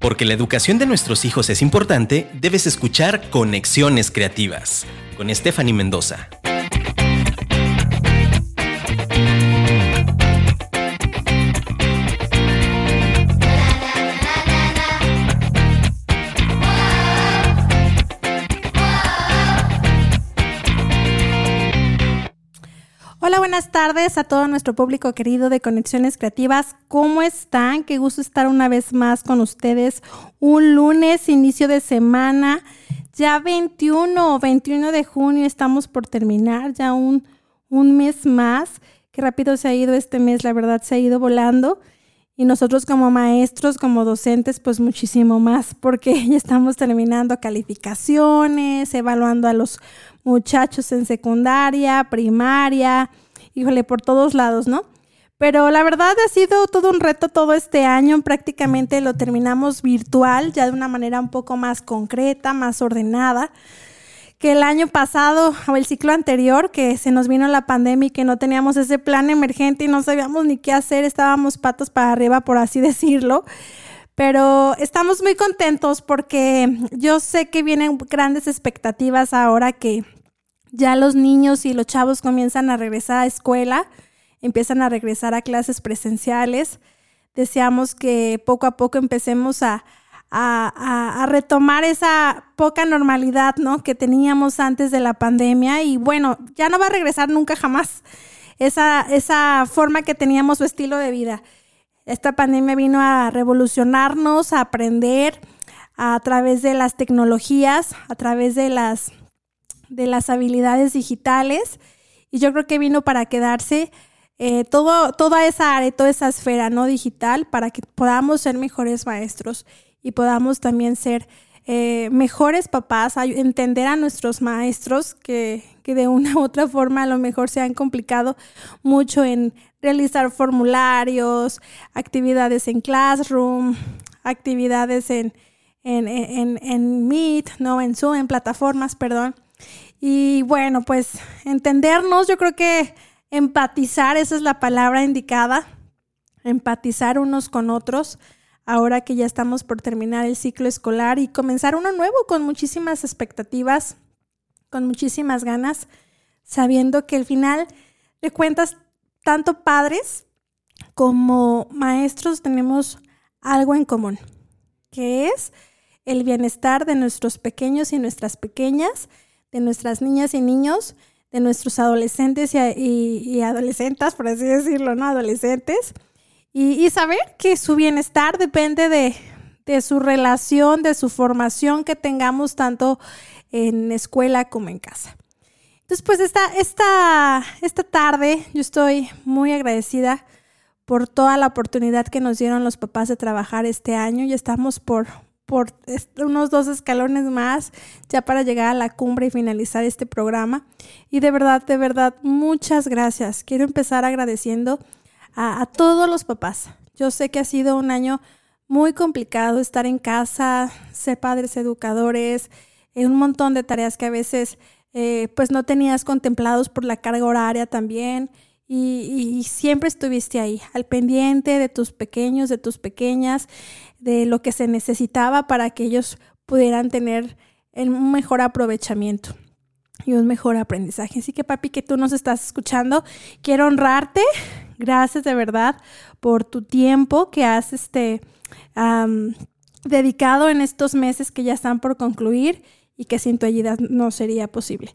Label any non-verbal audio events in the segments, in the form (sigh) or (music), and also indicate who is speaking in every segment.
Speaker 1: Porque la educación de nuestros hijos es importante, debes escuchar Conexiones Creativas con Stephanie Mendoza.
Speaker 2: Buenas tardes a todo nuestro público querido de Conexiones Creativas. ¿Cómo están? Qué gusto estar una vez más con ustedes. Un lunes, inicio de semana, ya 21 o 21 de junio, estamos por terminar, ya un, un mes más. Qué rápido se ha ido este mes, la verdad se ha ido volando. Y nosotros como maestros, como docentes, pues muchísimo más, porque (laughs) ya estamos terminando calificaciones, evaluando a los muchachos en secundaria, primaria, híjole, por todos lados, ¿no? Pero la verdad ha sido todo un reto todo este año, prácticamente lo terminamos virtual, ya de una manera un poco más concreta, más ordenada que el año pasado o el ciclo anterior, que se nos vino la pandemia y que no teníamos ese plan emergente y no sabíamos ni qué hacer, estábamos patos para arriba, por así (laughs) decirlo. Pero estamos muy contentos porque yo sé que vienen grandes expectativas ahora que ya los niños y los chavos comienzan a regresar a escuela, empiezan a regresar a clases presenciales. Deseamos que poco a poco empecemos a, a, retomar esa poca normalidad ¿no? que teníamos antes de la pandemia y bueno, ya no va a regresar nunca jamás esa, esa forma que teníamos su estilo de vida. Esta pandemia vino a revolucionarnos, a aprender a través de las tecnologías, a través de las, de las habilidades digitales. Y yo creo que vino para quedarse eh, todo, toda esa área, toda esa esfera no digital para que podamos ser mejores maestros y podamos también ser eh, mejores papás, entender a nuestros maestros que, que, de una (laughs) u otra forma a lo mejor se han complicado mucho en realizar formularios, actividades en Classroom, actividades en, en, en, en Meet, no en Zoom, en plataformas, perdón. Y bueno, pues entendernos, yo creo que empatizar, esa es la palabra indicada, empatizar unos con otros, ahora que ya estamos por terminar el ciclo escolar y comenzar uno nuevo con muchísimas expectativas, con muchísimas ganas, sabiendo que al final de cuentas tanto padres como maestros tenemos algo en común, que es el bienestar de nuestros pequeños y nuestras pequeñas, de nuestras niñas y niños, de nuestros adolescentes y, adolescentes, por así decirlo, ¿no? Adolescentes. Y, saber que su bienestar depende de, de, su relación, de su formación que tengamos tanto en escuela como en casa. Entonces, pues esta, esta, esta tarde yo estoy muy agradecida por toda la oportunidad que nos dieron los papás de trabajar este año. Ya estamos por, por unos dos escalones más ya para llegar a la cumbre y finalizar este programa. Y de verdad, de verdad, muchas gracias. Quiero empezar agradeciendo a, todos los papás. Yo sé que ha sido un año muy complicado estar en casa, ser padres educadores, un montón de tareas que a veces eh, pues no tenías contemplados por la carga horaria también. Y, siempre estuviste ahí, al pendiente de tus pequeños, de tus pequeñas, de lo que se necesitaba para que ellos pudieran tener un mejor aprovechamiento y un mejor aprendizaje. Así que papi, que tú nos estás escuchando, quiero honrarte. Gracias de verdad por tu tiempo que has este, dedicado en estos meses que ya están por concluir y que sin tu ayuda no sería posible.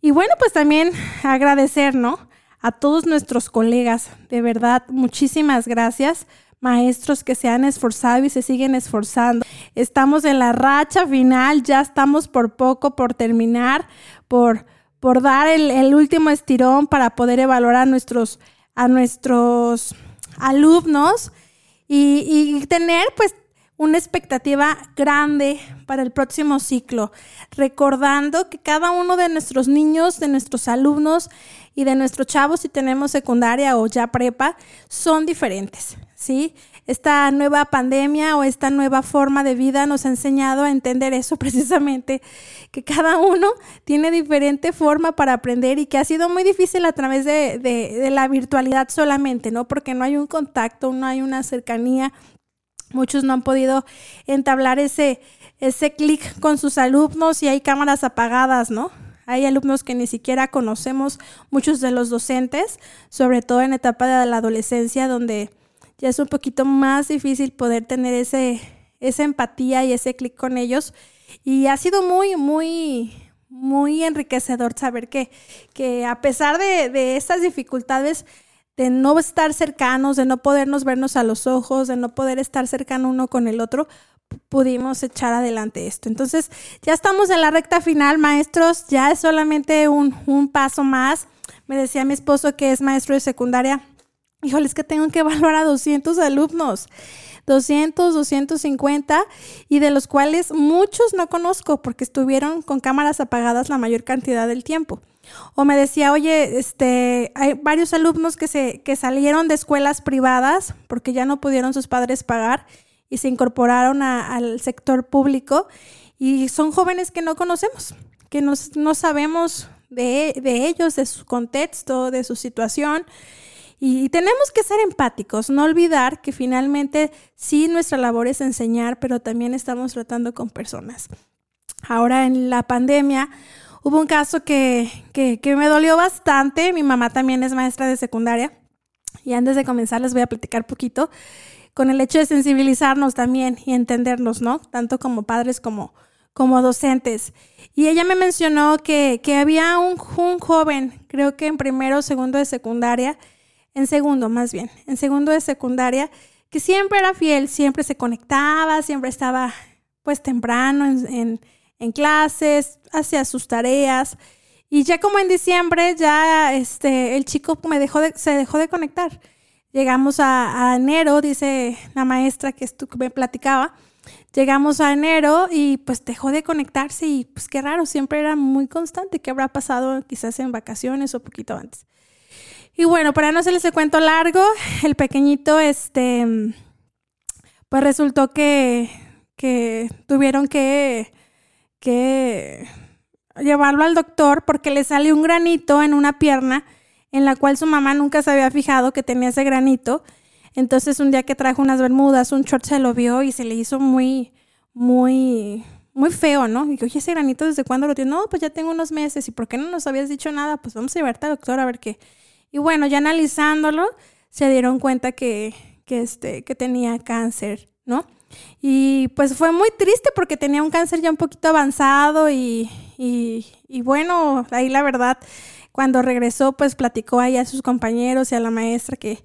Speaker 2: Y bueno, pues también agradecer, ¿no? A todos nuestros colegas, de verdad, muchísimas gracias. Maestros que se han esforzado y se siguen esforzando. Estamos en la racha final, ya estamos por poco, por terminar, por, por dar el, último estirón para poder evaluar a nuestros, a nuestros alumnos y, y tener pues una expectativa grande para el próximo ciclo, recordando que cada uno de nuestros niños, de nuestros alumnos y de nuestros chavos, si tenemos secundaria o ya prepa, son diferentes, ¿sí? Esta nueva pandemia o esta nueva forma de vida nos ha enseñado a entender eso (laughs) precisamente, que cada uno tiene diferente forma para aprender y que ha sido muy difícil a través de, la virtualidad solamente, ¿no? Porque no hay un contacto, no hay una cercanía Muchos no han podido entablar ese, ese clic con sus alumnos y hay cámaras apagadas, ¿no? Hay alumnos que ni siquiera conocemos, muchos de los docentes, sobre todo en etapa de la adolescencia, donde ya es un poquito más difícil poder tener ese, esa empatía y ese clic con ellos. Y ha sido muy, muy, muy enriquecedor saber que, que a pesar de, de estas dificultades, de no estar cercanos, de no podernos vernos a los ojos, de no poder estar cercano uno con el otro, pudimos echar adelante esto. Entonces, ya estamos en la recta final, maestros, ya es solamente un, un paso más. Me decía mi esposo que es maestro de secundaria, híjole, es que tengo que evaluar a 200 alumnos. 200, 250 y de los cuales muchos no conozco porque estuvieron con cámaras apagadas la mayor cantidad del tiempo. O me decía, oye, este, hay varios alumnos que, se, que salieron de escuelas privadas porque ya no pudieron sus padres pagar y se incorporaron al sector público y son jóvenes que no conocemos, que no sabemos de, de ellos, de su contexto, de su situación. Y tenemos que ser empáticos, no olvidar que finalmente sí nuestra labor es enseñar, pero también estamos tratando con personas. Ahora en la pandemia hubo un caso que, que, que me dolió bastante. Mi mamá también es maestra de secundaria. Y antes de comenzar les voy a platicar poquito con el hecho de sensibilizarnos también y entendernos, ¿no? Tanto como padres como, como docentes. Y ella me mencionó que, que había un, un, joven, creo que en primero o segundo de secundaria, en segundo más bien, en segundo de secundaria, que siempre era fiel, siempre se conectaba, siempre estaba pues temprano en, en, clases, hacía sus tareas. Y ya como en diciembre, ya este, el chico me dejó se dejó de conectar. Llegamos a, enero, dice la maestra que, que me platicaba. Llegamos a enero y pues dejó de conectarse y pues qué raro, siempre era muy constante. ¿Qué habrá pasado quizás en vacaciones o poquito antes? Y bueno, para no hacerles el cuento largo, el pequeñito, este, pues resultó que, que tuvieron que, que llevarlo al doctor porque le salió un granito en una pierna en la cual su mamá nunca se había fijado que tenía ese granito. Entonces un día que trajo unas bermudas, un short se lo vio y se le hizo muy, muy, muy feo, ¿no? Y dijo, oye, ese granito, ¿desde cuándo lo tiene? No, pues ya tengo unos meses. ¿Y por qué no nos habías dicho nada? Pues vamos a llevarte al doctor a ver qué. Y bueno, ya analizándolo, se dieron cuenta que, que, este, que tenía cáncer, ¿no? Y pues fue muy triste porque tenía un cáncer ya un poquito avanzado y, y, y bueno, ahí la verdad, cuando regresó pues platicó ahí a sus compañeros y a la maestra que,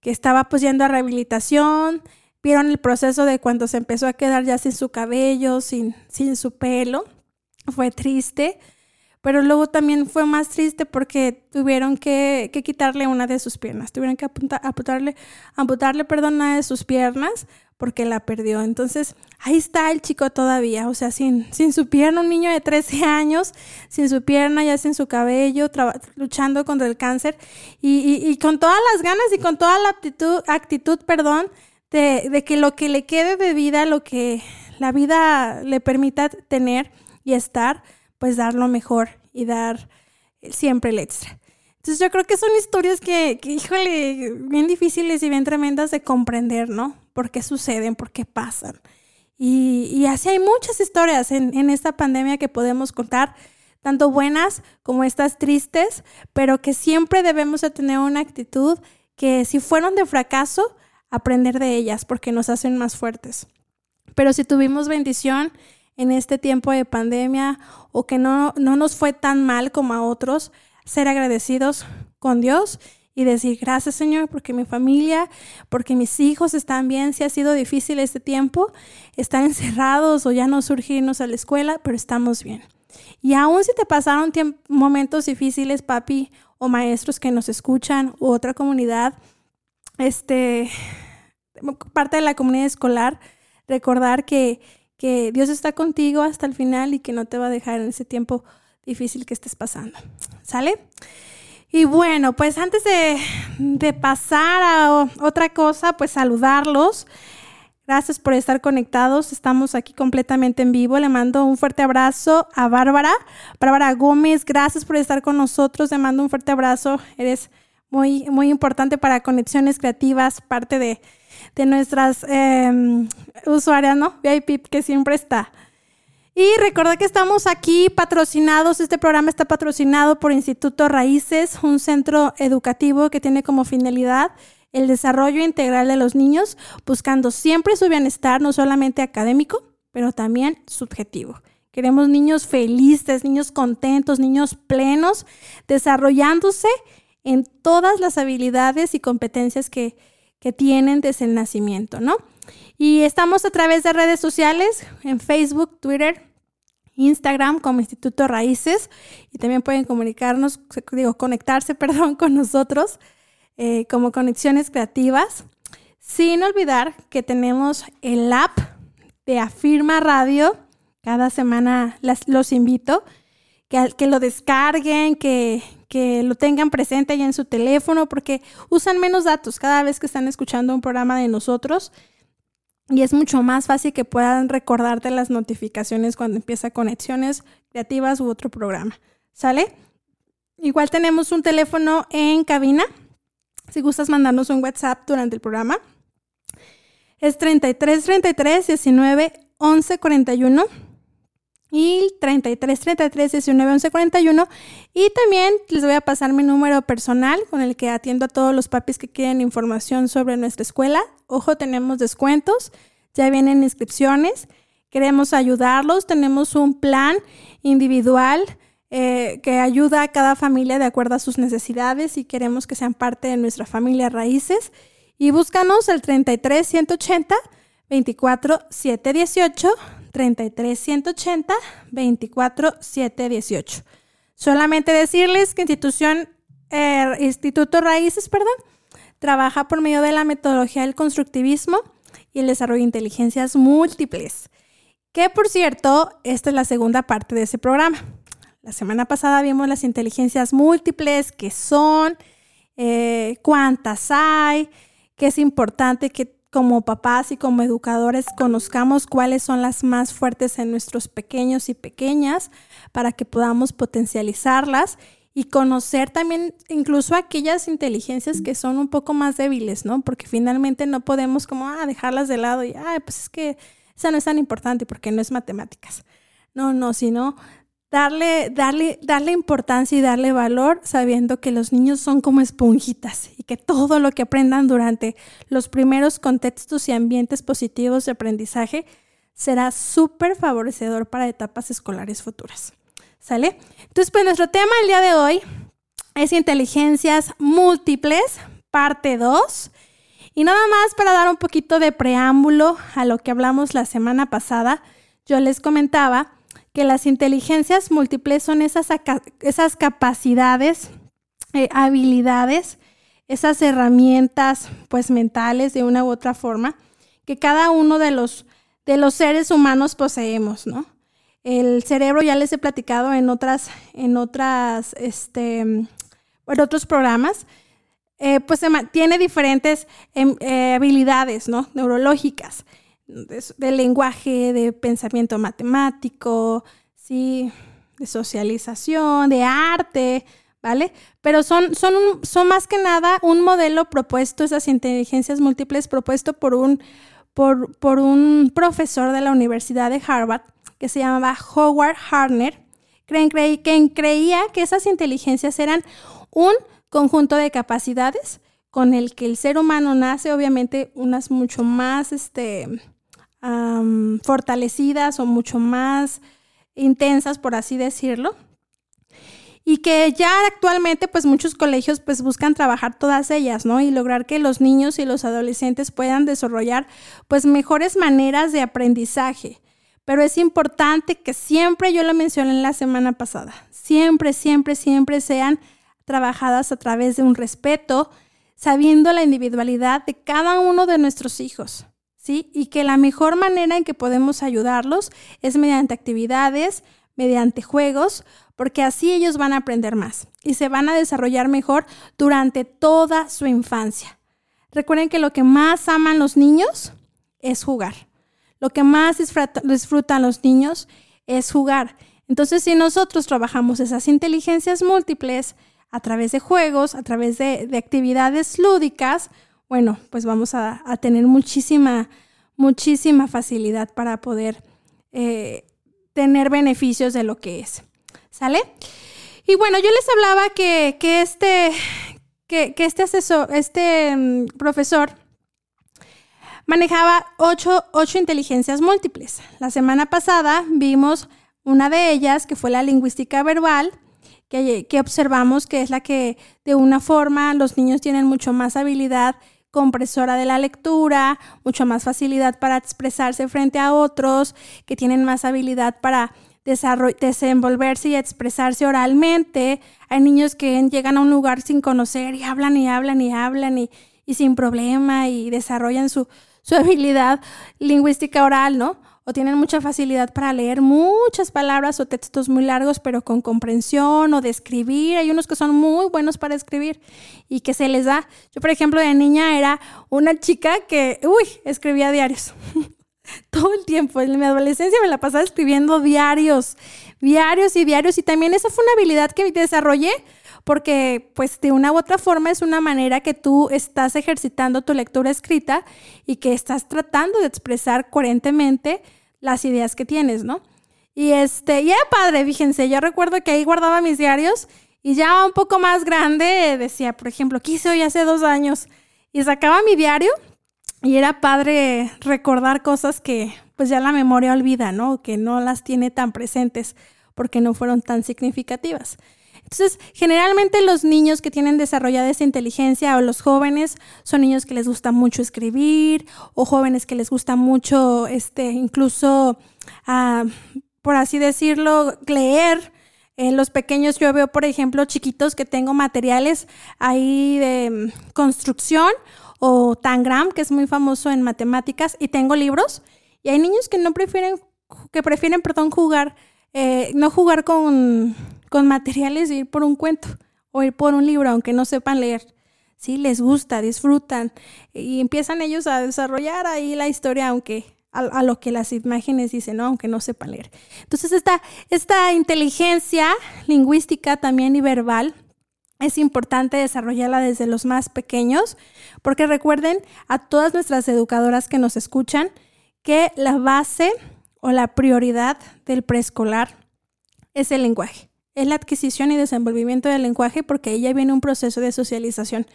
Speaker 2: que estaba pues yendo a rehabilitación, vieron el proceso de cuando se empezó a quedar ya sin su cabello, sin, sin su pelo, fue triste pero luego también fue más triste porque tuvieron que, quitarle una de sus piernas, tuvieron que amputarle, amputarle perdón, una de sus piernas porque la perdió. Entonces, ahí está el chico todavía, o sea, sin, sin su pierna, un niño de 13 años, sin su pierna, ya sin su cabello, luchando contra el cáncer y, con todas las ganas y con toda la actitud, actitud perdón, de, de que lo que le quede de vida, lo que la vida le permita tener y estar, pues dar lo mejor y dar siempre el extra. Entonces yo creo que son historias que, híjole, bien difíciles y bien tremendas de comprender, ¿no? ¿Por qué suceden? ¿Por qué pasan? Y, así hay muchas historias en, en esta pandemia que podemos contar, tanto buenas como estas tristes, pero que siempre debemos de tener una actitud que si fueron de fracaso, aprender de ellas porque nos hacen más fuertes. Pero si tuvimos bendición en este tiempo de pandemia o que no, no nos fue tan mal como a otros, ser agradecidos con Dios y decir gracias Señor porque mi familia, porque mis hijos están bien, si ha sido difícil este tiempo, están encerrados o ya no surgirnos a la escuela, pero estamos bien. Y aún si te pasaron momentos difíciles, papi o maestros que nos escuchan u otra comunidad, este, parte de la comunidad escolar, recordar que que Dios está contigo hasta el final y que no te va a dejar en ese tiempo difícil que estés pasando. ¿Sale? Y bueno, pues antes de, pasar a otra cosa, pues saludarlos. Gracias por estar conectados. Estamos aquí completamente en vivo. Le mando un fuerte abrazo a Bárbara. Bárbara Gómez, gracias por estar con nosotros. Le mando un fuerte abrazo. Eres muy, muy importante para conexiones creativas, parte de, de nuestras em, usuarias, ¿no? VIP que siempre está. Y recuerda que estamos aquí patrocinados, este programa está patrocinado por Instituto Raíces, un centro educativo que tiene como finalidad el desarrollo integral de los niños, buscando siempre su bienestar, no solamente académico, pero también subjetivo. Queremos niños felices, niños contentos, niños plenos, desarrollándose en todas las habilidades y competencias que, que tienen desde el nacimiento, ¿no? Y estamos a través de redes sociales, en Facebook, Twitter, Instagram como Instituto Raíces y también pueden comunicarnos, digo, conectarse, (laughs) perdón, con nosotros eh, como Conexiones Creativas. Sin olvidar que tenemos el app de Afirma Radio. Cada semana los invito que, que lo descarguen, que, que lo tengan presente ya en su teléfono, porque usan menos datos cada vez que están escuchando un programa de nosotros y es mucho más fácil que puedan recordarte las notificaciones cuando empieza conexiones creativas u otro programa. ¿Sale? Igual tenemos un teléfono en cabina. Si gustas mandarnos un WhatsApp durante el programa. Es 33 33 19 11 41 y 33 33 19 11 41 y también les voy a pasar mi número personal con el que atiendo a todos los papis que quieren información sobre nuestra escuela. Ojo, tenemos descuentos, ya vienen inscripciones, queremos ayudarlos, tenemos un plan individual eh, que ayuda a cada familia de acuerdo a sus necesidades y queremos que sean parte de nuestra familia Raíces. Y búscanos el 33 180 24 718 33 180 24 718. Solamente decirles que institución, eh, Instituto Raíces, perdón, trabaja por medio de la metodología del constructivismo y el desarrollo de inteligencias múltiples. Que por cierto, esta es la segunda parte de ese programa. La semana pasada vimos las inteligencias múltiples, qué son, eh, cuántas hay, que es importante que como papás y como educadores conozcamos cuáles son las más fuertes en nuestros pequeños y pequeñas para que podamos potencializarlas y conocer también incluso aquellas inteligencias que son un poco más débiles, ¿no? Porque finalmente no podemos como ah, dejarlas de lado y, ah, pues es que esa no es tan importante porque no es matemáticas. No, no, sino darle, darle, darle importancia y darle valor sabiendo que los niños son como esponjitas y que todo lo que aprendan durante los primeros contextos y ambientes positivos de aprendizaje será súper favorecedor para etapas escolares futuras. ¿Sale? Entonces, pues nuestro tema el día de hoy es inteligencias múltiples, parte 2. Y nada más para dar un poquito de preámbulo a lo que hablamos la semana pasada, yo les comentaba que las inteligencias múltiples son esas, esas capacidades, eh, habilidades, esas herramientas pues mentales de una u otra forma que cada uno de los, de los seres humanos poseemos, ¿no? El cerebro ya les he platicado en otras, en otras, este, otros programas, eh, pues tiene diferentes em, eh, habilidades, ¿no? Neurológicas de, lenguaje, de pensamiento matemático, ¿sí? de socialización, de arte, ¿vale? Pero son, son, son más que nada un modelo propuesto, esas inteligencias múltiples propuesto por un, por, por un profesor de la Universidad de Harvard que se llamaba Howard Harner, quien creía que esas inteligencias eran un conjunto de capacidades con el que el ser humano nace, obviamente unas mucho más, este, fortalecidas o mucho más intensas, por así decirlo. Y que ya actualmente pues muchos colegios pues buscan trabajar todas ellas, ¿no? Y lograr que los niños y los adolescentes puedan desarrollar pues mejores maneras de aprendizaje. Pero es importante que siempre, yo lo mencioné en la semana pasada, siempre, siempre, siempre sean trabajadas a través de un respeto, sabiendo la individualidad de cada uno de nuestros hijos. ¿sí? Y que la mejor manera en que podemos ayudarlos es mediante actividades, mediante juegos, porque así ellos van a aprender más y se van a desarrollar mejor durante toda su infancia. Recuerden que lo que más aman los niños es jugar. Lo que más disfrutan los niños es jugar. Entonces, si nosotros trabajamos esas inteligencias múltiples, a través de juegos, a través de, actividades lúdicas, bueno, pues vamos a, tener muchísima, muchísima facilidad para poder eh, tener beneficios de lo que es. ¿Sale? Y bueno, yo les hablaba que, este, que, este asesor, este mm, profesor manejaba ocho, inteligencias múltiples. La semana pasada vimos una de ellas, que fue la lingüística verbal, que, que, observamos que es la que de una forma los niños tienen mucho más habilidad compresora de la lectura, mucho más facilidad para expresarse frente a otros, que tienen más habilidad para desenvolverse y expresarse oralmente. Hay niños que llegan a un lugar sin conocer y hablan y hablan y hablan y, sin problema y desarrollan su, su habilidad lingüística oral, ¿no? o tienen mucha facilidad para leer muchas palabras o textos muy largos, pero con comprensión o de escribir. Hay unos que son muy buenos para escribir y que se les da. Yo, por ejemplo, de niña era una chica que, uy, escribía diarios. (laughs) todo el tiempo. En mi adolescencia me la pasaba escribiendo diarios, diarios y diarios. Y también esa fue una habilidad que desarrollé porque pues de una u otra forma es una manera que tú estás ejercitando tu lectura escrita y que estás tratando de expresar coherentemente las ideas que tienes, ¿no? Y este, y era padre, fíjense, yo recuerdo que ahí guardaba mis diarios y ya un poco más grande decía, por ejemplo, ¿qué hice hoy hace dos años? Y sacaba mi diario y era padre recordar cosas que pues ya la memoria olvida, ¿no? Que no las tiene tan presentes porque no fueron tan significativas. Entonces, generalmente los niños que tienen desarrollada esa inteligencia o los jóvenes son niños que les gusta mucho escribir o jóvenes que les gusta mucho, este, incluso, ah, por así decirlo, leer. En los pequeños yo veo, por ejemplo, chiquitos que tengo materiales ahí de mm, construcción o Tangram, que es muy famoso en matemáticas, y tengo libros. Y hay niños que no prefieren, que prefieren, perdón, jugar, eh, no jugar con, con materiales ir por un cuento o ir por un libro, aunque no sepan leer. Sí, les gusta, disfrutan y empiezan ellos a desarrollar ahí la historia, aunque a, lo que las imágenes dicen, ¿no? aunque no sepan leer. Entonces, esta, esta inteligencia lingüística también y verbal es importante desarrollarla desde los más pequeños, porque recuerden a todas nuestras educadoras que nos escuchan que la base o la prioridad del preescolar es el lenguaje. Es la adquisición y desenvolvimiento del lenguaje porque ya viene un proceso de socialización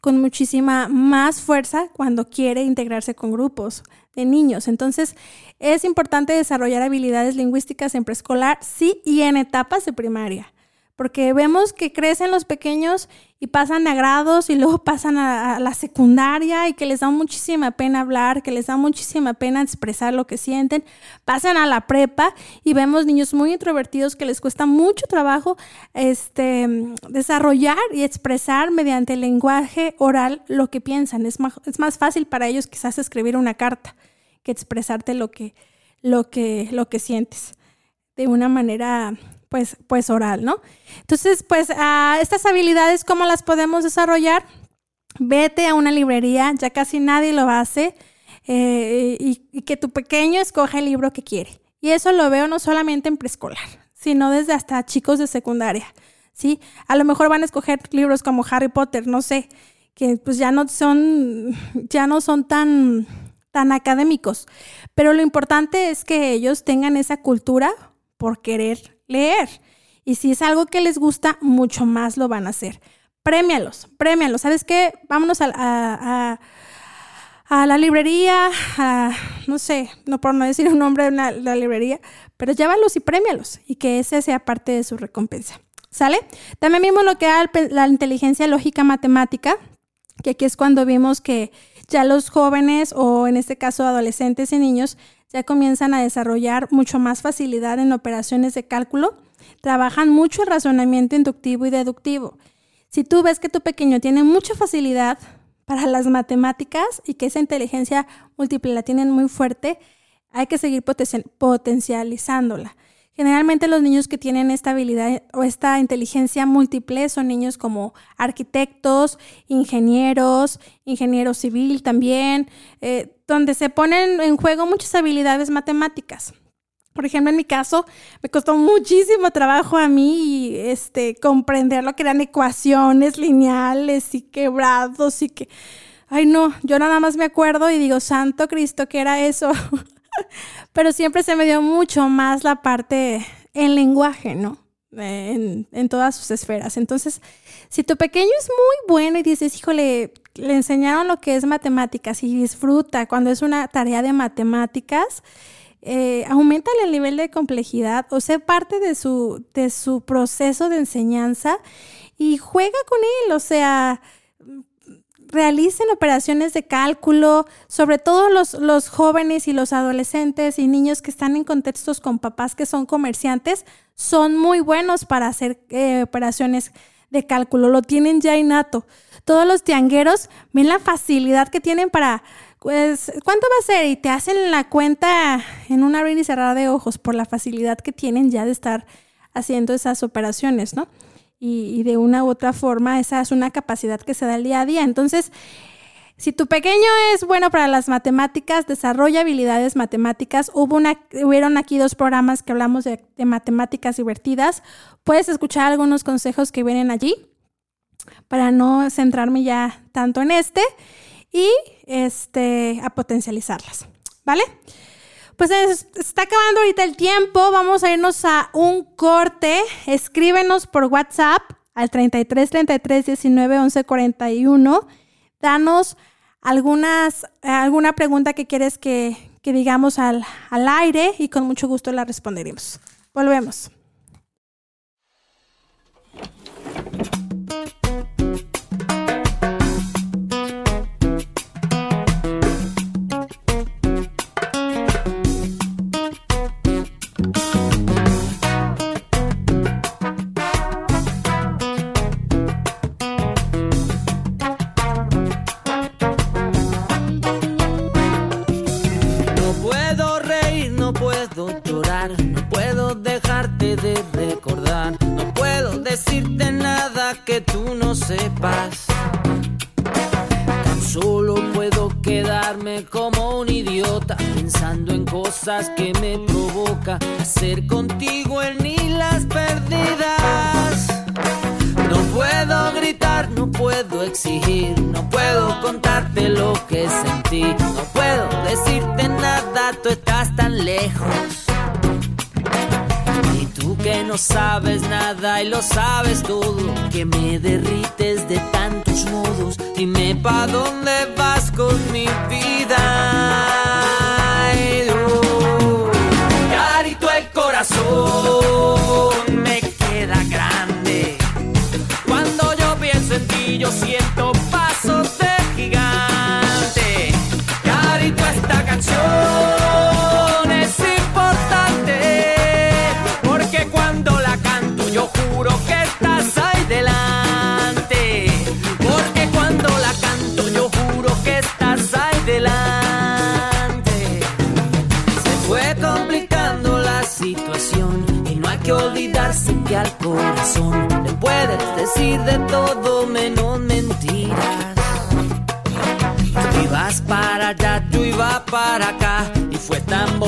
Speaker 2: con muchísima más fuerza cuando quiere integrarse con grupos de niños. Entonces, es importante desarrollar habilidades lingüísticas en preescolar, sí, y en etapas de primaria porque vemos que crecen los pequeños y pasan a grados y luego (laughs) pasan a, la secundaria y que les da muchísima pena hablar, que les da muchísima pena expresar lo que sienten, pasan a la prepa y vemos niños muy introvertidos que les cuesta mucho trabajo este, desarrollar y expresar mediante el lenguaje oral lo que piensan. Es más, es más fácil para ellos quizás escribir una carta que expresarte lo que, lo que, lo que sientes de una manera pues, pues oral, ¿no? Entonces, pues a estas habilidades, ¿cómo las podemos desarrollar? Vete a una librería, ya casi nadie lo hace, eh, y, que tu pequeño escoja el libro que quiere. Y eso lo veo no solamente en preescolar, sino desde hasta chicos de secundaria, ¿sí? A lo mejor van a escoger libros como Harry Potter, no sé, que pues ya no son, ya no son tan, tan académicos. Pero lo importante es que ellos tengan esa cultura por querer leer. Y si es algo que les gusta, mucho más lo van a hacer. Premialos, premialos. ¿Sabes qué? Vámonos a, a, la librería, no sé, no por no decir un nombre de la librería, pero llévalos y premialos y que ese sea parte de su recompensa. ¿Sale? También vimos lo que era la inteligencia lógica matemática, que aquí es cuando vimos que ya los jóvenes o en este caso adolescentes y niños ya comienzan a desarrollar mucho más facilidad en operaciones de cálculo, trabajan mucho el razonamiento inductivo y deductivo. Si tú ves que tu pequeño tiene mucha facilidad para las matemáticas y que esa inteligencia múltiple la tienen muy fuerte, hay que seguir potencializándola. Generalmente los niños que tienen esta habilidad o esta inteligencia múltiple son niños como arquitectos, ingenieros, ingeniero civil también, eh, donde se ponen en juego muchas habilidades matemáticas. Por ejemplo, en mi caso, me costó muchísimo trabajo a mí este, comprender lo que eran ecuaciones lineales y quebrados y que, ay no, yo nada más me acuerdo y digo, Santo Cristo, ¿qué era eso? (laughs) Pero siempre se me dio mucho más la parte en lenguaje, ¿no? En, en, todas sus esferas. Entonces, si tu pequeño es muy bueno y dices, híjole, le enseñaron lo que es matemáticas y disfruta cuando es una tarea de matemáticas, eh, aumentale el nivel de complejidad o sea parte de su, de su proceso de enseñanza y juega con él, o sea, realicen operaciones de cálculo, sobre todo los, los, jóvenes y los adolescentes y niños que están en contextos con papás que son comerciantes, son muy buenos para hacer eh, operaciones de cálculo, lo tienen ya innato. Todos los tiangueros ven la facilidad que tienen para pues, ¿cuánto va a ser? Y te hacen la cuenta en una abrir y cerrar de ojos por la facilidad que tienen ya de estar haciendo esas operaciones, ¿no? Y, de una u otra forma, esa es una capacidad que se da el día a día. Entonces, si tu pequeño es bueno para las matemáticas, desarrolla habilidades matemáticas. Hubo una, hubieron aquí dos programas que hablamos de, de matemáticas divertidas. Puedes escuchar algunos consejos que vienen allí para no centrarme ya tanto en este y este, a potencializarlas. ¿Vale? Pues está acabando ahorita el tiempo. Vamos a irnos a un corte. Escríbenos por WhatsApp al 33 33 19 11 41. Danos algunas, alguna pregunta que quieres que, que digamos al, al aire y con mucho gusto la responderemos. Volvemos.
Speaker 3: Que me provoca hacer contigo el ni las perdidas. No puedo gritar, no puedo exigir, no puedo contarte lo que sentí, no sabes nada y lo sabes todo, que me derrites de tantos modos, dime pa' dónde vas con mi vida. me decir de todo menos mentiras. Tú ibas para allá, yo iba para acá y fue tan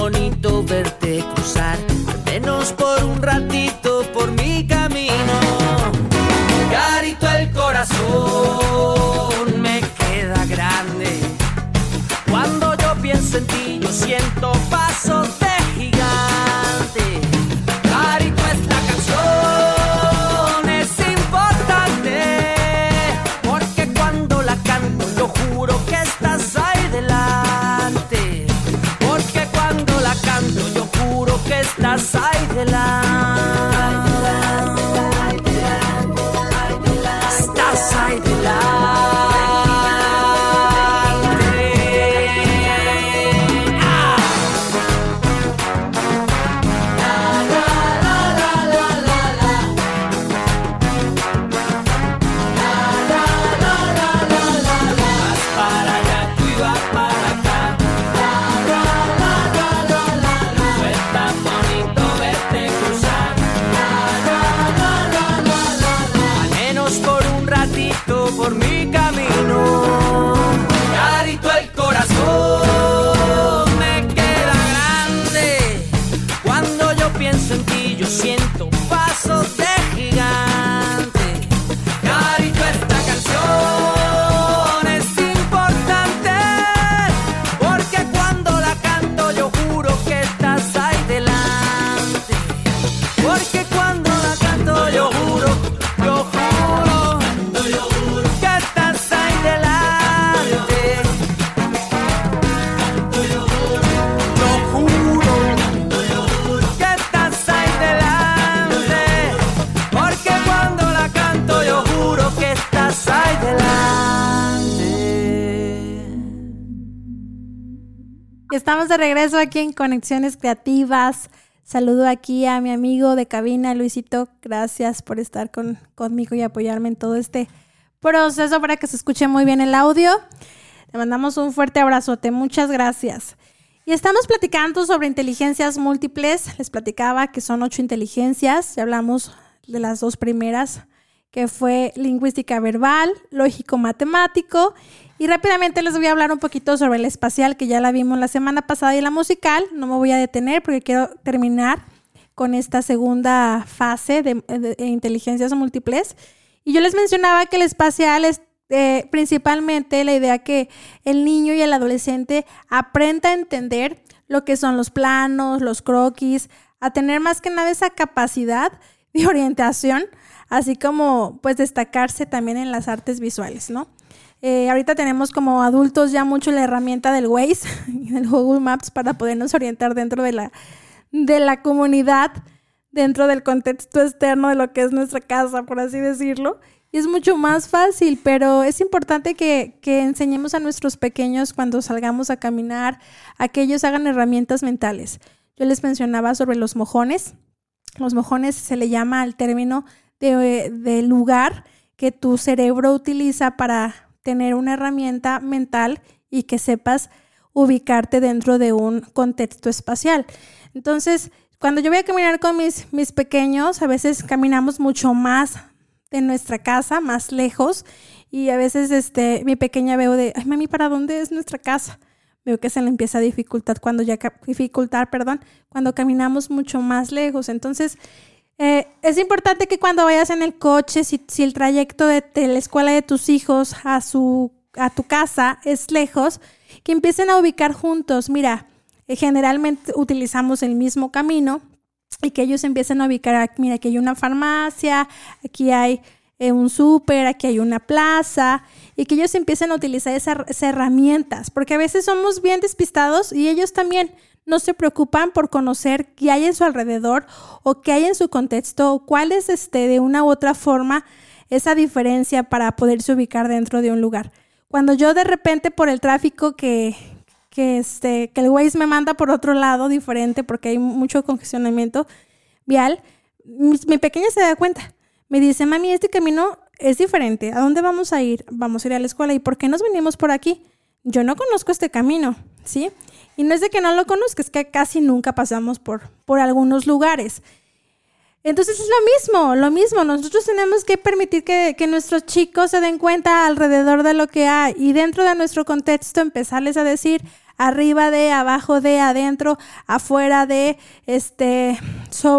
Speaker 2: Estamos de regreso aquí en Conexiones Creativas. Saludo aquí a mi amigo de cabina, Luisito. Gracias por estar con, conmigo y apoyarme en todo este proceso para que se escuche muy bien el audio. Te mandamos un fuerte abrazote. Muchas gracias. Y estamos platicando sobre inteligencias múltiples. Les platicaba que son ocho inteligencias. Ya hablamos de las dos primeras, que fue lingüística verbal, lógico matemático y rápidamente les voy a hablar un poquito sobre el espacial, que ya la vimos la semana pasada, y la musical. No me voy a detener porque quiero terminar con esta segunda fase de, inteligencias múltiples. Y yo les mencionaba que el espacial es eh, principalmente la idea que el niño y el adolescente aprenda a entender lo que son los planos, los croquis, a tener más que nada esa capacidad de orientación, así como pues destacarse también en las artes visuales, ¿no? Eh, ahorita tenemos como adultos ya mucho la herramienta del Waze (laughs) y del Google Maps para podernos orientar dentro de la, de la comunidad, dentro del contexto externo de lo que es nuestra casa, por así decirlo. Y es mucho más fácil, pero es importante que, que enseñemos a nuestros pequeños cuando salgamos a caminar, a que ellos hagan herramientas mentales. Yo les mencionaba sobre los mojones. Los mojones se le llama al término de, de lugar que tu cerebro utiliza para tener una herramienta mental y que sepas ubicarte dentro de un contexto espacial. Entonces, cuando yo voy a caminar con mis, mis pequeños, a veces caminamos mucho más de nuestra casa, más lejos, y a veces este, mi pequeña veo de, ay mami, ¿para dónde es nuestra casa? Veo que se le empieza a dificultar cuando ya dificultar, perdón, cuando caminamos mucho más lejos. Entonces, eh, es importante que cuando vayas en el coche, si, el trayecto de, la escuela de tus hijos a, su, a tu casa es lejos, que empiecen a ubicar juntos. Mira, eh, generalmente utilizamos el mismo camino y que ellos empiecen a ubicar, ah, mira, aquí hay una farmacia, aquí hay eh, un súper, aquí hay una plaza, y que ellos empiecen a utilizar esas herramientas, porque a veces somos bien despistados y ellos también no se preocupan por conocer qué hay en su alrededor o qué hay en su contexto cuál es este, de una u otra forma esa diferencia para poderse ubicar dentro de un lugar. Cuando yo de repente por el tráfico que, que, este, que el Waze me manda por otro lado diferente porque hay mucho congestionamiento vial, mi, mi pequeña se da cuenta. Me dice, mami, este camino es diferente. ¿A dónde vamos a ir? Vamos a ir a la escuela. ¿Y por qué nos venimos por aquí? Yo no conozco este camino, ¿sí? Y no es de que no lo conozcas, es que casi nunca pasamos por, por algunos lugares. Entonces es lo mismo, lo mismo. Nosotros tenemos que permitir que, que, nuestros chicos se den cuenta alrededor de lo que hay y dentro de nuestro contexto empezarles a decir arriba de, abajo de, adentro, afuera de, este,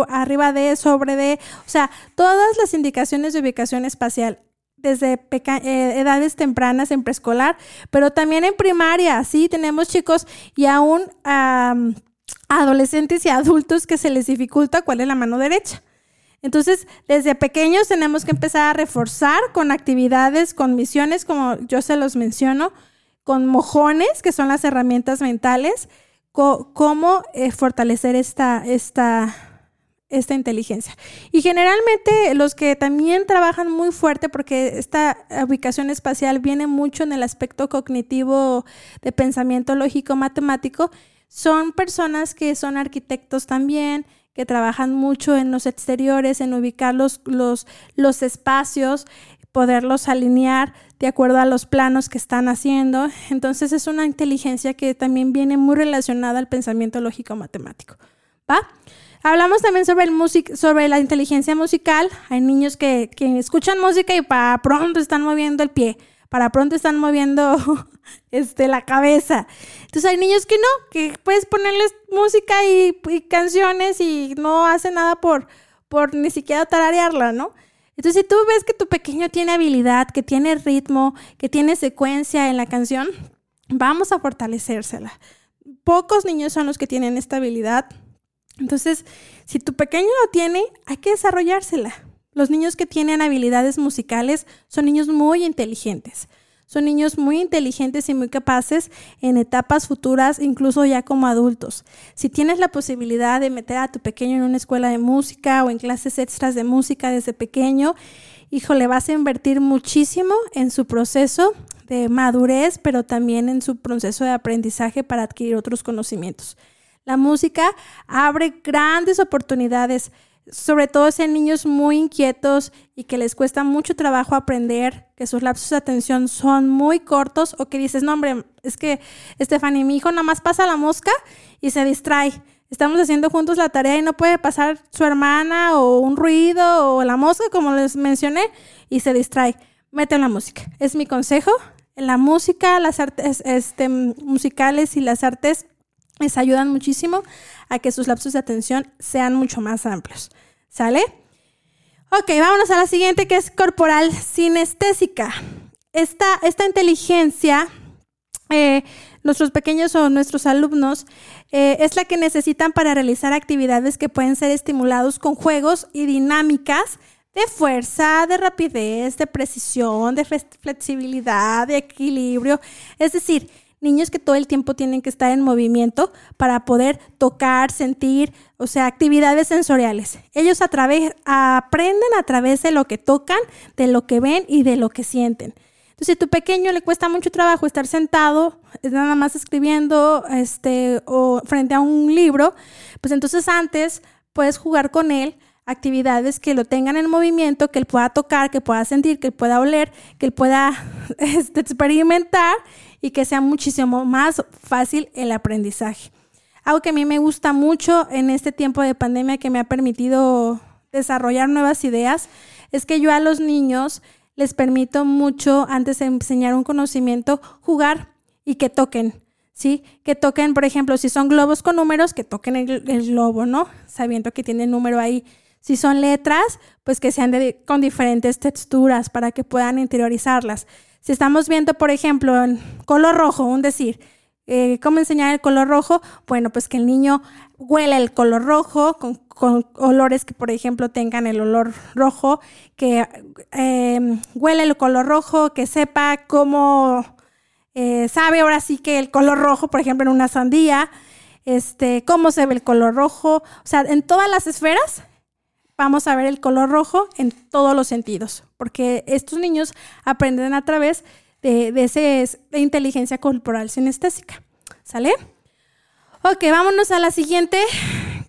Speaker 2: arriba de, sobre de, o sea, todas las indicaciones de ubicación espacial desde eh, edades tempranas en preescolar, pero también en primaria, sí, tenemos chicos y aún adolescentes y adultos que se les dificulta cuál es la mano derecha. Entonces, desde pequeños tenemos que empezar a reforzar con actividades, con misiones, como yo se los menciono, con mojones, que son las herramientas mentales, cómo eh, fortalecer esta, esta, esta inteligencia. Y generalmente los que también trabajan muy fuerte, porque esta ubicación espacial viene mucho en el aspecto cognitivo de pensamiento lógico matemático, son personas que son arquitectos también, que trabajan mucho en los exteriores, en ubicar los, los, los espacios, poderlos alinear de acuerdo a los planos que están haciendo. Entonces es una inteligencia que también viene muy relacionada al pensamiento lógico matemático. ¿Va? Hablamos también sobre, el sobre la inteligencia musical. Hay niños que, escuchan música y para pronto están moviendo el pie, para pronto están moviendo (laughs) este, la cabeza. Entonces hay niños que no, que puedes ponerles música y, canciones y no hacen nada por, por ni siquiera tararearla, ¿no? Entonces, si tú ves que tu pequeño tiene habilidad, que tiene ritmo, que tiene secuencia en la canción, vamos a fortalecérsela. Pocos niños son los que tienen esta habilidad entonces, si tu pequeño lo tiene, hay que desarrollársela. Los niños que tienen habilidades musicales son niños muy inteligentes. Son niños muy inteligentes y muy capaces en etapas futuras, incluso ya como adultos. Si tienes la posibilidad de meter a tu pequeño en una escuela de música o en clases extras de música desde pequeño, híjole, vas a invertir muchísimo en su proceso de madurez, pero también en su proceso de aprendizaje para adquirir otros conocimientos. La música abre grandes oportunidades, sobre todo si hay niños muy inquietos y que les cuesta mucho trabajo aprender, que sus lapsos de atención son muy cortos o que dices, no hombre, es que Stephanie, mi hijo nada más pasa la mosca y se distrae. Estamos haciendo juntos la tarea y no puede pasar su hermana o un ruido o la mosca, como les mencioné, y se distrae. Mete la música. Es mi consejo. En la música, las artes este, musicales y las artes les ayudan muchísimo a que sus lapsos de atención sean mucho más amplios. ¿Sale? Ok, vámonos a la siguiente que es corporal sinestésica. Esta, esta inteligencia, eh, nuestros pequeños o nuestros alumnos, eh, es la que necesitan para realizar actividades que pueden ser estimulados con juegos y dinámicas de fuerza, de rapidez, de precisión, de flexibilidad, de equilibrio. Es decir, niños que todo el tiempo tienen que estar en movimiento para poder tocar, sentir, o sea, actividades sensoriales. Ellos a través, aprenden a través de lo que tocan, de lo que ven y de lo que sienten. Entonces, si a tu pequeño le cuesta mucho trabajo estar sentado, nada más escribiendo este, o frente a un libro, pues entonces antes puedes jugar con él actividades que lo tengan en movimiento, que él pueda tocar, que pueda sentir, que él pueda oler, que él pueda (laughs) este, experimentar y que sea muchísimo más fácil el aprendizaje. Algo que a mí me gusta mucho en este tiempo de pandemia que me ha permitido desarrollar nuevas ideas es que yo a los niños les permito mucho, antes de enseñar un conocimiento, jugar y que toquen. ¿Sí? Que toquen, por ejemplo, si son globos con números, que toquen el, globo, ¿no? Sabiendo que tiene número ahí. Si son letras, pues que sean con diferentes texturas para que puedan interiorizarlas. Si estamos viendo, por ejemplo, en color rojo, un decir, eh, ¿cómo enseñar el color rojo? Bueno, pues que el niño huele el color rojo con, olores que, por ejemplo, tengan el olor rojo, que eh, huele el color rojo, que sepa cómo eh, sabe ahora sí que el color rojo, por ejemplo, en una sandía, este, cómo se ve el color rojo, o sea, en todas las esferas vamos a ver el color rojo en todos los sentidos, porque estos niños aprenden a través de, ese, de inteligencia corporal sinestésica. ¿Sale? Ok, vámonos a la siguiente,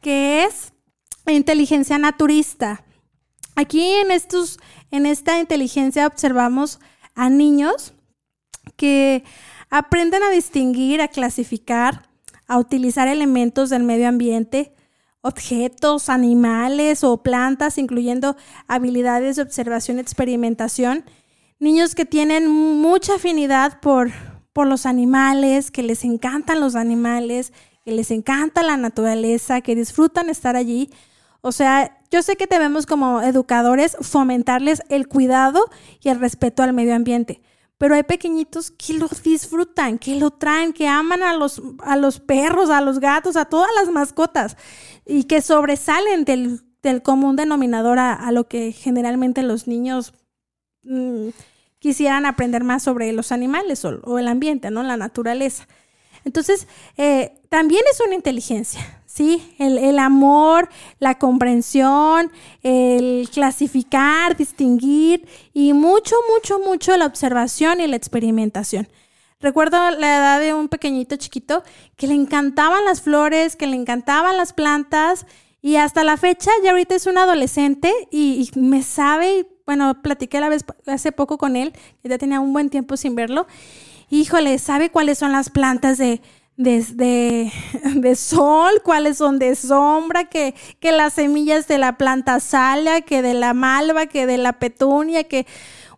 Speaker 2: que es inteligencia naturista. Aquí en, estos, en esta inteligencia observamos a niños que aprenden a distinguir, a clasificar, a utilizar elementos del medio ambiente, objetos, animales o plantas, incluyendo habilidades de observación y experimentación. Niños que tienen mucha afinidad por, por los animales, que les encantan los animales, que les encanta la naturaleza, que disfrutan estar allí. O sea, yo sé que debemos como educadores fomentarles el cuidado y el respeto al medio ambiente, pero hay pequeñitos que lo disfrutan, que lo traen, que aman a los, a los perros, a los gatos, a todas las mascotas y que sobresalen del, común denominador a, lo que generalmente los niños mm, quisieran aprender más sobre los animales o, el ambiente, ¿no? La naturaleza. Entonces, eh, también es una inteligencia, ¿sí? El, el, amor, la comprensión, el clasificar, distinguir y mucho, mucho, mucho la observación y la experimentación. Recuerdo la edad de un pequeñito chiquito que le encantaban las flores, que le encantaban las plantas y hasta la fecha ya ahorita es un adolescente y, me sabe, bueno, platiqué la vez hace poco con él, ya tenía un buen tiempo sin verlo. Híjole, sabe cuáles son las plantas de, de, de, sol, cuáles son de sombra, que, que las semillas de la planta salia, que de la malva, que de la petunia, que,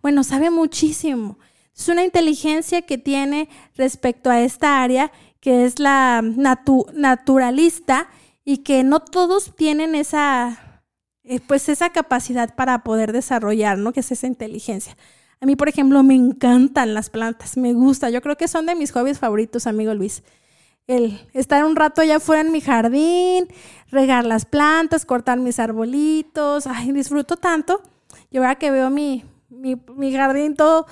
Speaker 2: bueno, sabe muchísimo. Es una inteligencia que tiene respecto a esta área, que es la naturalista, y que no todos tienen esa, eh, pues esa capacidad para poder desarrollar, ¿no? Que es esa inteligencia. A mí, por ejemplo, me encantan las plantas, me gusta. Yo creo que son de mis hobbies favoritos, amigo Luis. El estar un rato allá afuera en mi jardín, regar las plantas, cortar mis arbolitos. Ay, disfruto tanto. Yo ahora que veo mi, mi, mi jardín todo,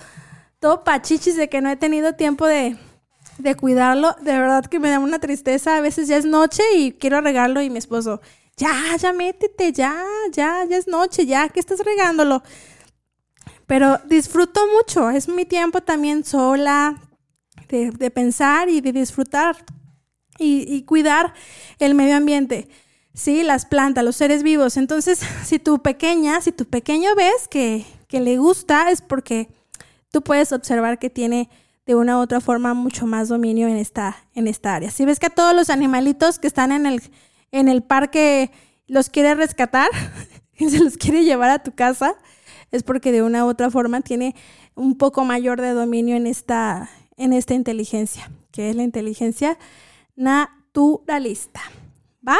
Speaker 2: todo pachichis de que no he tenido tiempo de, de cuidarlo. De verdad que me da una tristeza. A veces ya es noche y quiero regarlo y mi esposo, ya, ya métete, ya, ya, ya es noche, ya, que estás regándolo. pero disfruto mucho. Es mi tiempo también sola de, de pensar y de disfrutar y, cuidar el medio ambiente. Sí, las plantas, los seres vivos. Entonces, (laughs) si tu pequeña, si tu pequeño ves que, que le gusta, es porque tú puedes observar que tiene de una u otra forma mucho más dominio en esta, en esta área. Si ves que a todos los animalitos que están en el, en el parque los quiere rescatar (laughs) y se los quiere llevar a tu casa, es porque de una u otra forma tiene un poco mayor de dominio en esta, en esta inteligencia, que es la inteligencia naturalista. ¿Va?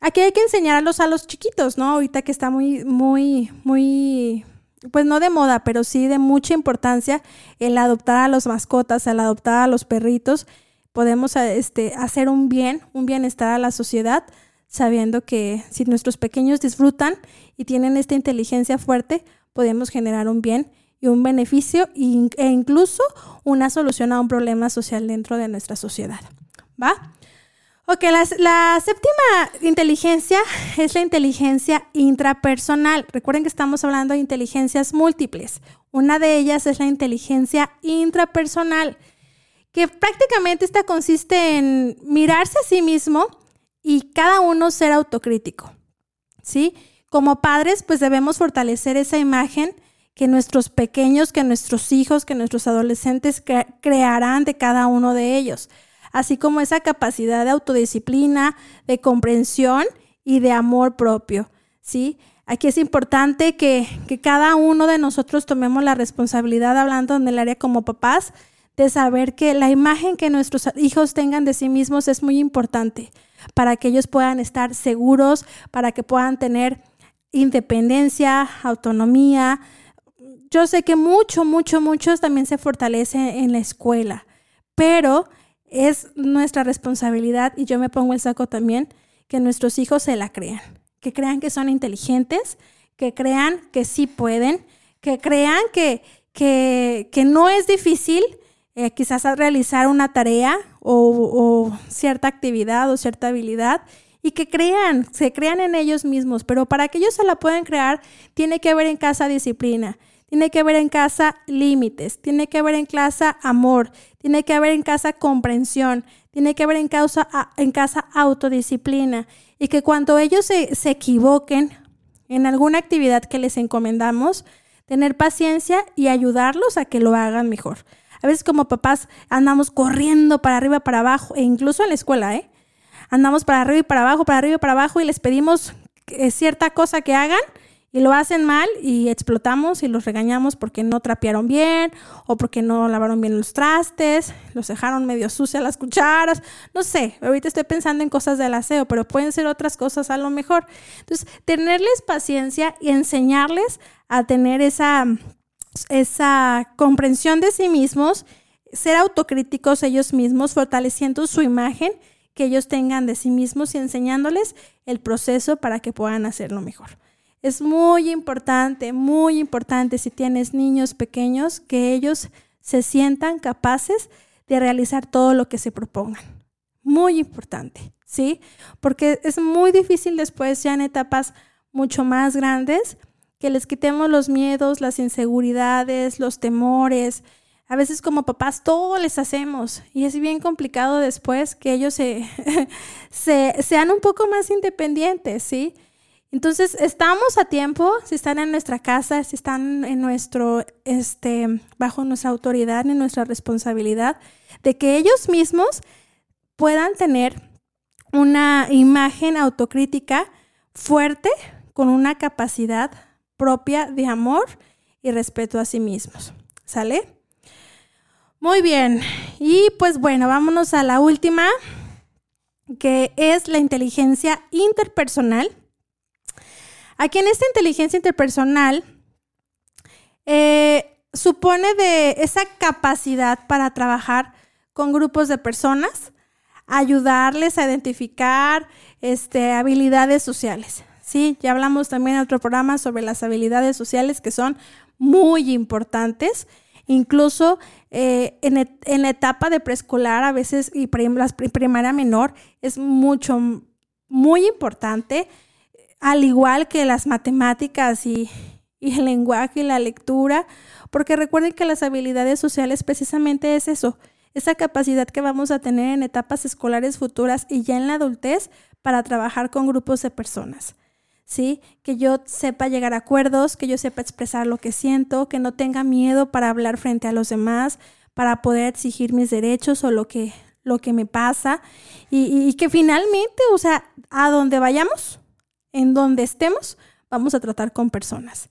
Speaker 2: Aquí hay que enseñarlos a los chiquitos, ¿no? Ahorita que está muy, muy, muy, pues no de moda, pero sí de mucha importancia el adoptar a los mascotas, el adoptar a los perritos. Podemos este, hacer un bien, un bienestar a la sociedad, sabiendo que si nuestros pequeños disfrutan y tienen esta inteligencia fuerte, podemos generar un bien y un beneficio e incluso una solución a un problema social dentro de nuestra sociedad. ¿Va? Ok, la, séptima inteligencia (laughs) es la inteligencia intrapersonal. Recuerden que estamos hablando de inteligencias múltiples. Una de ellas es la inteligencia intrapersonal, que prácticamente esta consiste en mirarse a sí mismo y cada uno ser autocrítico. ¿Sí? Como padres, pues debemos fortalecer esa imagen que nuestros pequeños, que nuestros hijos, que nuestros adolescentes cre crearán de cada uno de ellos así como esa capacidad de autodisciplina, de comprensión y de amor propio, ¿sí? Aquí es importante que, que cada uno de nosotros tomemos la responsabilidad, hablando en el área como papás, de saber que la imagen que nuestros hijos tengan de sí mismos es muy importante para que ellos puedan estar seguros, para que puedan tener independencia, autonomía. Yo sé que mucho, mucho, mucho también se fortalece en la escuela, pero es nuestra responsabilidad, y yo me pongo el saco también, que nuestros hijos se la crean, que crean que son inteligentes, que crean que sí pueden, que crean que, que, que no es difícil eh, quizás realizar una tarea o, o cierta actividad o cierta habilidad y que crean, se crean en ellos mismos, pero para que ellos se la puedan crear, tiene que haber en casa disciplina, tiene que haber en casa límites, tiene que haber en casa amor, tiene que haber en casa comprensión, tiene que haber en, causa, en casa autodisciplina. Y que cuando ellos se, se equivoquen en alguna actividad que les encomendamos, tener paciencia y ayudarlos a que lo hagan mejor. A veces como papás andamos corriendo para arriba, para abajo, e incluso en la escuela, ¿eh? Andamos para arriba y para abajo, para arriba y para abajo y les pedimos eh, cierta cosa que hagan y lo hacen mal y explotamos y los regañamos porque no trapearon bien o porque no lavaron bien los trastes, los dejaron medio sucias las cucharas, no sé, ahorita estoy pensando en cosas del aseo, pero pueden ser otras cosas a lo mejor. Entonces, tenerles paciencia y enseñarles a tener esa, esa comprensión de sí mismos, ser autocríticos ellos mismos, fortaleciendo su imagen que ellos tengan de sí mismos y enseñándoles el proceso para que puedan hacerlo mejor. Es muy importante, muy importante si tienes niños pequeños que ellos se sientan capaces de realizar todo lo que se propongan. Muy importante, ¿sí? Porque es muy difícil después, ya en etapas mucho más grandes, que les quitemos los miedos, las inseguridades, los temores. A veces como papás todo les hacemos y es bien complicado después que ellos se, (laughs) se sean un poco más independientes, ¿sí? Entonces, estamos a tiempo, si están en nuestra casa, si están en nuestro, este, bajo nuestra autoridad, y nuestra responsabilidad, de que ellos mismos puedan tener una imagen autocrítica fuerte, con una capacidad propia de amor y respeto a sí mismos. ¿Sale? Muy bien. Y pues bueno, vámonos a la última, que es la inteligencia interpersonal. Aquí en esta inteligencia interpersonal eh, supone de esa capacidad para trabajar con grupos de personas, ayudarles a identificar este, habilidades sociales. Sí, ya hablamos también en otro programa sobre las habilidades sociales que son muy importantes. Incluso eh, en, la etapa de preescolar, a veces y primaria menor, es mucho, muy importante al igual que las matemáticas y, el lenguaje y la lectura, porque recuerden que las habilidades sociales precisamente es eso, esa capacidad que vamos a tener en etapas escolares futuras y ya en la adultez para trabajar con grupos de personas. ¿Sí? Que yo sepa llegar a acuerdos, que yo sepa expresar lo que siento, que no tenga miedo para hablar frente a los demás, para poder exigir mis derechos o lo que, lo que me pasa y, y que finalmente, o sea, a donde vayamos, en donde estemos, vamos a tratar con personas.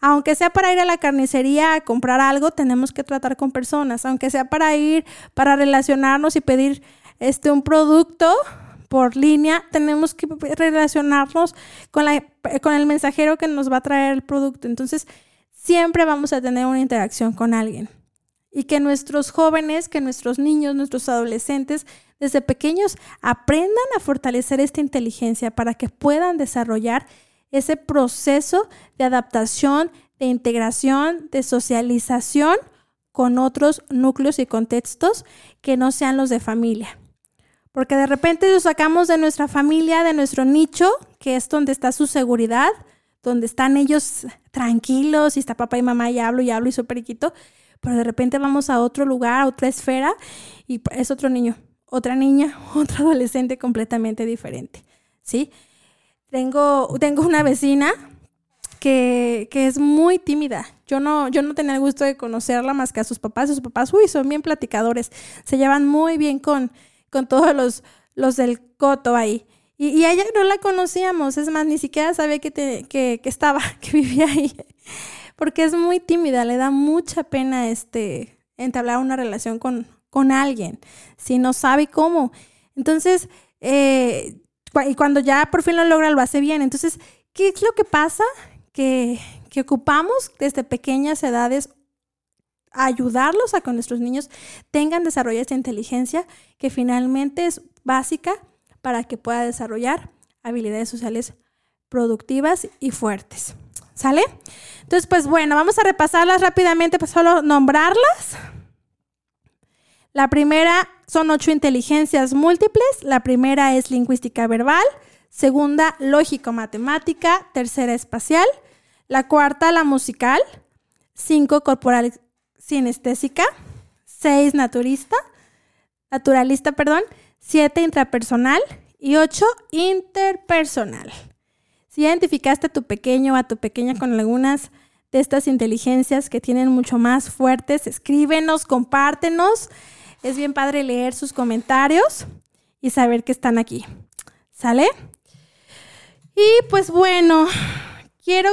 Speaker 2: Aunque sea para ir a la carnicería a comprar algo, tenemos que tratar con personas. Aunque sea para ir, para relacionarnos y pedir este, un producto por línea, tenemos que relacionarnos con, la, con el mensajero que nos va a traer el producto. Entonces, siempre vamos a tener una interacción con alguien. Y que nuestros jóvenes, que nuestros niños, nuestros adolescentes, desde pequeños aprendan a fortalecer esta inteligencia para que puedan desarrollar ese proceso de adaptación, de integración, de socialización con otros núcleos y contextos que no sean los de familia. Porque de repente los sacamos de nuestra familia, de nuestro nicho, que es donde está su seguridad, donde están ellos tranquilos y está papá y mamá y hablo y hablo y soy periquito, pero de repente vamos a otro lugar, a otra esfera y es otro niño, otra niña, (laughs) otro adolescente completamente diferente, ¿sí? Tengo, tengo una vecina que, es muy tímida. Yo no, yo no tenía el gusto de conocerla más que a sus papás. Sus papás, uy, son bien platicadores. Se llevan muy bien con, con todos los, los del coto ahí. Y, y a ella no la conocíamos. Es más, ni siquiera sabía que, que, que estaba, (laughs) que vivía ahí. Porque es muy tímida. Le da mucha pena este, entablar una relación con, con alguien. Si no sabe cómo. Entonces, eh, y cuando ya por fin lo logra, lo hace bien. Entonces, ¿qué es lo que pasa? Que, que ocupamos desde pequeñas edades ayudarlos a que nuestros niños tengan desarrollado esta inteligencia que finalmente es básica para que pueda desarrollar habilidades sociales productivas y fuertes. ¿Sale? Entonces, pues bueno, vamos a repasarlas rápidamente, pues solo nombrarlas. La primera son ocho inteligencias múltiples. La primera es lingüística verbal, segunda lógico-matemática, tercera espacial, la cuarta la musical, cinco corporal sinestésica, seis naturista, naturalista, perdón, siete intrapersonal y ocho interpersonal. Si identificaste a tu pequeño o a tu pequeña con algunas de estas inteligencias que tienen mucho más fuertes, escríbenos, compártenos. Es bien padre leer sus comentarios y saber que están aquí. ¿Sale? Y pues bueno, quiero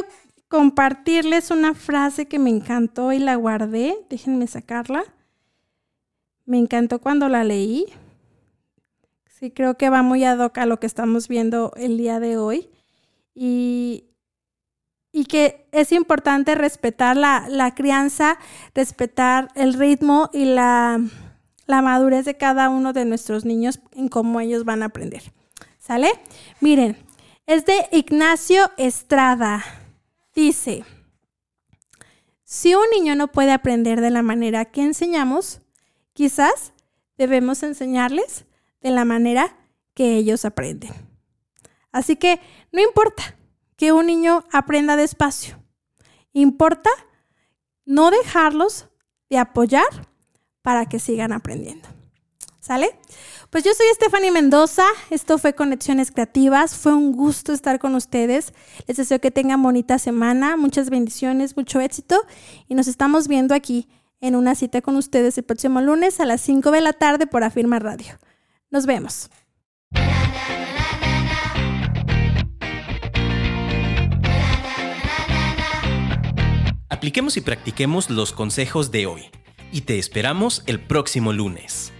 Speaker 2: compartirles una frase que me encantó y la guardé. Déjenme sacarla. Me encantó cuando la leí. Sí, creo que va muy ad hoc a lo que estamos viendo el día de hoy. Y, y que es importante respetar la, la crianza, respetar el ritmo y la la madurez de cada uno de nuestros niños en cómo ellos van a aprender. ¿Sale? Miren, es de Ignacio Estrada. Dice, si un niño no puede aprender de la manera que enseñamos, quizás debemos enseñarles de la manera que ellos aprenden. Así que no importa que un niño aprenda despacio, importa no dejarlos de apoyar para que sigan aprendiendo. ¿Sale? Pues yo soy Stephanie Mendoza, esto fue Conexiones Creativas, fue un gusto estar con ustedes, les deseo que tengan bonita semana, muchas bendiciones, mucho éxito y nos estamos viendo aquí en una cita con ustedes el próximo lunes a las 5 de la tarde por Afirma Radio. Nos vemos.
Speaker 1: Apliquemos y practiquemos los consejos de hoy y te esperamos el próximo lunes.